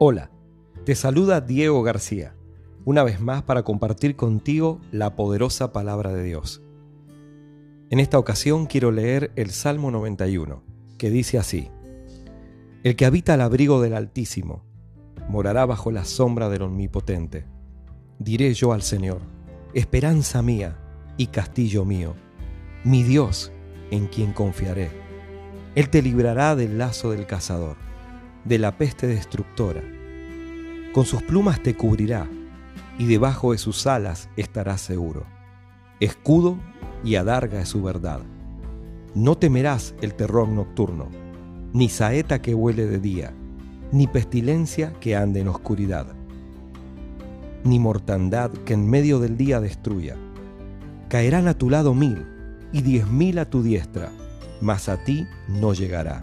Hola, te saluda Diego García, una vez más para compartir contigo la poderosa palabra de Dios. En esta ocasión quiero leer el Salmo 91, que dice así, El que habita al abrigo del Altísimo, morará bajo la sombra del Omnipotente. Diré yo al Señor, esperanza mía y castillo mío, mi Dios en quien confiaré. Él te librará del lazo del cazador de la peste destructora. Con sus plumas te cubrirá, y debajo de sus alas estarás seguro. Escudo y adarga es su verdad. No temerás el terror nocturno, ni saeta que huele de día, ni pestilencia que ande en oscuridad, ni mortandad que en medio del día destruya. Caerán a tu lado mil y diez mil a tu diestra, mas a ti no llegará.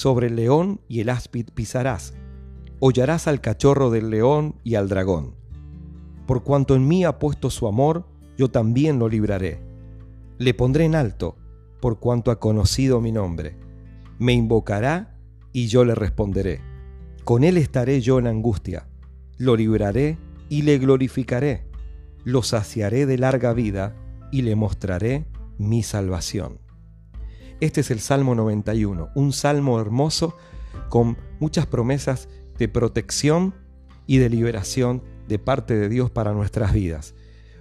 sobre el león y el áspid pisarás, hollarás al cachorro del león y al dragón. Por cuanto en mí ha puesto su amor, yo también lo libraré. Le pondré en alto, por cuanto ha conocido mi nombre. Me invocará y yo le responderé. Con él estaré yo en angustia. Lo libraré y le glorificaré. Lo saciaré de larga vida y le mostraré mi salvación. Este es el Salmo 91, un salmo hermoso con muchas promesas de protección y de liberación de parte de Dios para nuestras vidas.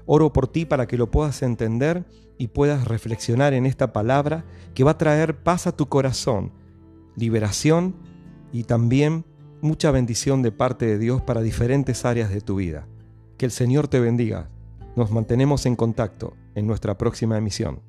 Oro por ti para que lo puedas entender y puedas reflexionar en esta palabra que va a traer paz a tu corazón, liberación y también mucha bendición de parte de Dios para diferentes áreas de tu vida. Que el Señor te bendiga. Nos mantenemos en contacto en nuestra próxima emisión.